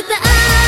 歌